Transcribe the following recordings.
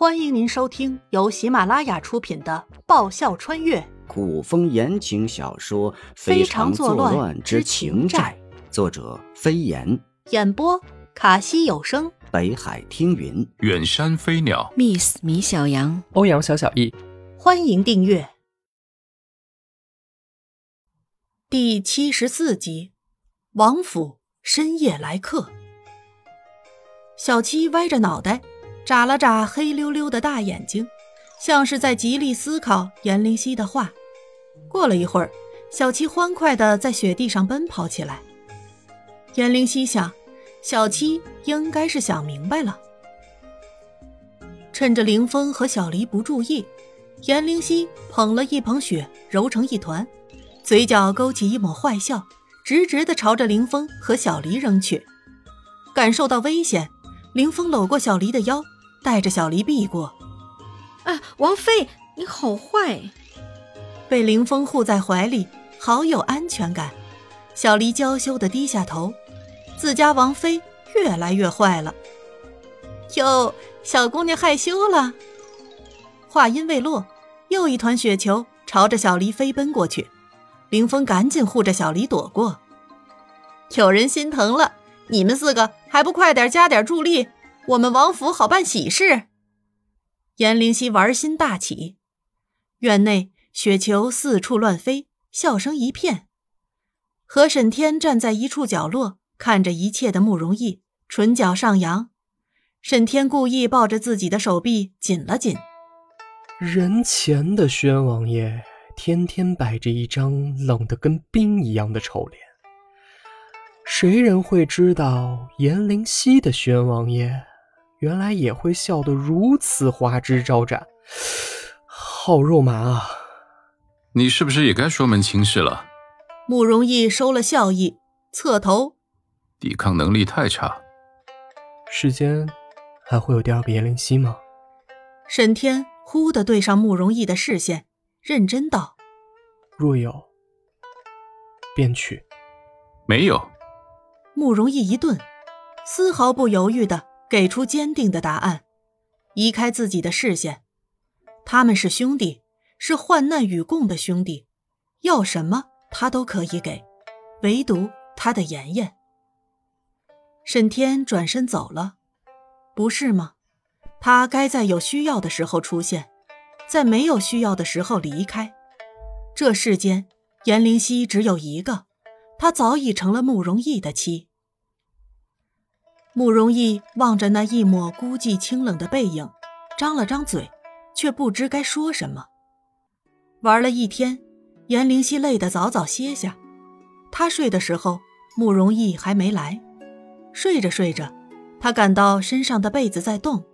欢迎您收听由喜马拉雅出品的《爆笑穿越。古风言情小说《非常作乱之情债》，作者飞檐，演播卡西有声，北海听云，远山飞鸟，Miss 米小羊，欧阳小小易。欢迎订阅。第七十四集。王府深夜来客，小七歪着脑袋。眨了眨黑溜溜的大眼睛，像是在极力思考颜灵犀的话。过了一会儿，小七欢快地在雪地上奔跑起来。颜灵犀想，小七应该是想明白了。趁着凌风和小离不注意，颜灵犀捧了一捧雪，揉成一团，嘴角勾起一抹坏笑，直直地朝着凌风和小离扔去。感受到危险。凌风搂过小黎的腰，带着小黎避过。啊，王妃，你好坏！被凌风护在怀里，好有安全感。小黎娇羞的低下头，自家王妃越来越坏了。哟，小姑娘害羞了。话音未落，又一团雪球朝着小黎飞奔过去。凌风赶紧护着小黎躲过。有人心疼了。你们四个还不快点加点助力，我们王府好办喜事。颜灵犀玩心大起，院内雪球四处乱飞，笑声一片。何沈天站在一处角落，看着一切的慕容逸，唇角上扬。沈天故意抱着自己的手臂紧了紧。人前的宣王爷天天摆着一张冷得跟冰一样的丑脸。谁人会知道颜灵犀的宣王爷，原来也会笑得如此花枝招展，好肉麻啊！你是不是也该说门亲事了？慕容逸收了笑意，侧头。抵抗能力太差。世间还会有第二个颜灵犀吗？沈天忽地对上慕容逸的视线，认真道：“若有，便去。”没有。慕容逸一顿，丝毫不犹豫地给出坚定的答案，移开自己的视线。他们是兄弟，是患难与共的兄弟，要什么他都可以给，唯独他的妍妍。沈天转身走了，不是吗？他该在有需要的时候出现，在没有需要的时候离开。这世间，颜灵犀只有一个，他早已成了慕容逸的妻。慕容逸望着那一抹孤寂清冷的背影，张了张嘴，却不知该说什么。玩了一天，颜灵犀累得早早歇下。他睡的时候，慕容逸还没来。睡着睡着，他感到身上的被子在动。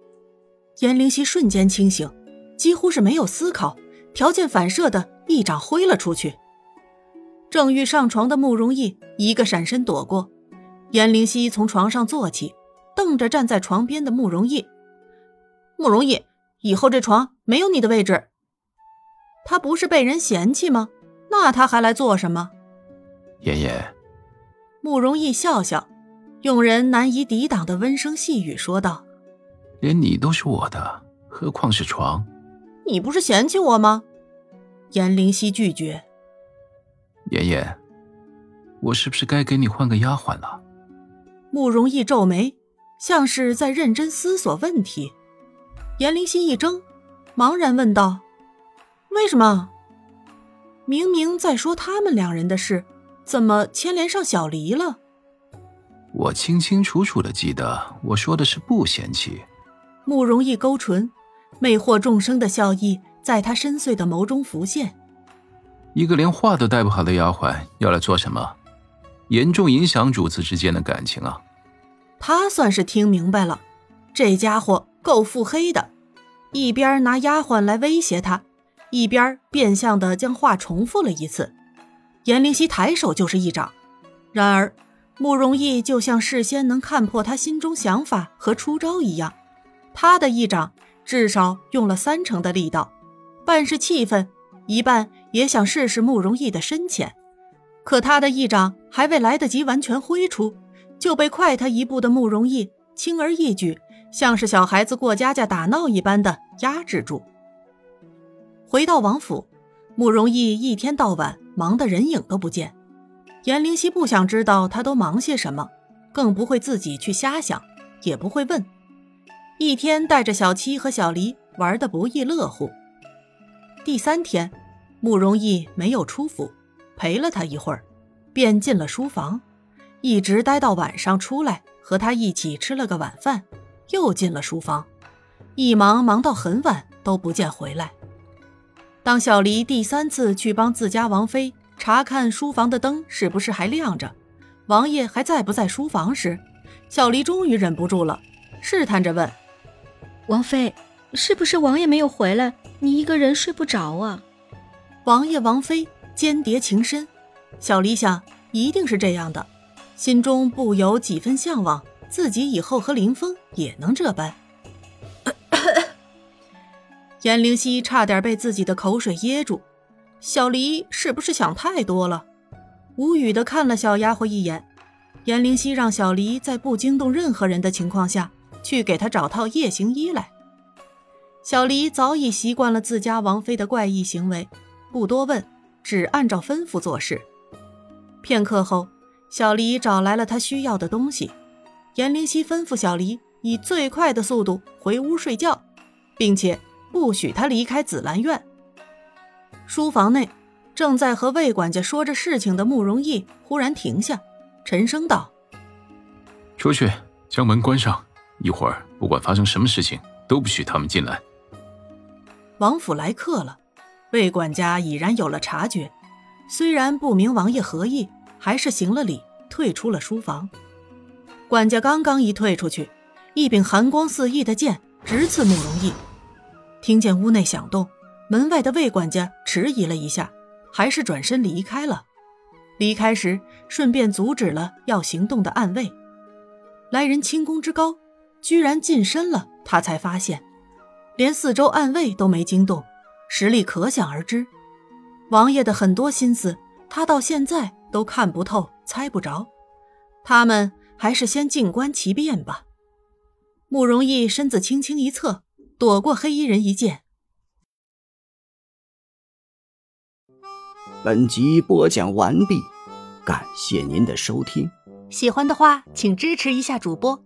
颜灵犀瞬间清醒，几乎是没有思考，条件反射的一掌挥了出去。正欲上床的慕容逸一个闪身躲过。颜灵犀从床上坐起，瞪着站在床边的慕容逸。慕容逸，以后这床没有你的位置。他不是被人嫌弃吗？那他还来做什么？妍妍。慕容逸笑笑，用人难以抵挡的温声细语说道：“连你都是我的，何况是床？你不是嫌弃我吗？”颜灵犀拒绝。妍妍，我是不是该给你换个丫鬟了？慕容逸皱眉，像是在认真思索问题。颜灵犀一怔，茫然问道：“为什么？明明在说他们两人的事，怎么牵连上小离了？”我清清楚楚的记得，我说的是不嫌弃。慕容逸勾唇，魅惑众生的笑意在他深邃的眸中浮现。一个连话都带不好的丫鬟要来做什么？严重影响主子之间的感情啊！他算是听明白了，这家伙够腹黑的，一边拿丫鬟来威胁他，一边变相的将话重复了一次。颜灵犀抬手就是一掌，然而慕容逸就像事先能看破他心中想法和出招一样，他的一掌至少用了三成的力道，半是气愤，一半也想试试慕容逸的深浅。可他的一掌还未来得及完全挥出。就被快他一步的慕容逸轻而易举，像是小孩子过家家打闹一般的压制住。回到王府，慕容逸一天到晚忙得人影都不见。颜灵溪不想知道他都忙些什么，更不会自己去瞎想，也不会问。一天带着小七和小黎玩得不亦乐乎。第三天，慕容逸没有出府，陪了他一会儿，便进了书房，一直待到晚上出来和他一起吃了个晚饭，又进了书房，一忙忙到很晚都不见回来。当小黎第三次去帮自家王妃查看书房的灯是不是还亮着，王爷还在不在书房时，小黎终于忍不住了，试探着问：“王妃，是不是王爷没有回来，你一个人睡不着啊？”王爷王妃间谍情深，小黎想一定是这样的，心中不由几分向往，自己以后和林峰也能这般。颜灵溪差点被自己的口水噎住，小黎是不是想太多了？无语的看了小丫鬟一眼。颜灵溪让小黎在不惊动任何人的情况下去给他找套夜行衣来。小黎早已习惯了自家王妃的怪异行为，不多问，只按照吩咐做事。片刻后，小黎找来了他需要的东西。颜灵溪吩咐小黎以最快的速度回屋睡觉，并且。不许他离开紫兰院。书房内，正在和魏管家说着事情的慕容逸忽然停下，沉声道：“出去，将门关上。一会儿不管发生什么事情，都不许他们进来。”王府来客了，魏管家已然有了察觉，虽然不明王爷何意，还是行了礼，退出了书房。管家刚刚一退出去，一柄寒光四溢的剑直刺慕容逸。听见屋内响动，门外的魏管家迟疑了一下，还是转身离开了。离开时，顺便阻止了要行动的暗卫。来人轻功之高，居然近身了，他才发现，连四周暗卫都没惊动，实力可想而知。王爷的很多心思，他到现在都看不透、猜不着。他们还是先静观其变吧。慕容逸身子轻轻一侧。躲过黑衣人一剑。本集播讲完毕，感谢您的收听。喜欢的话，请支持一下主播，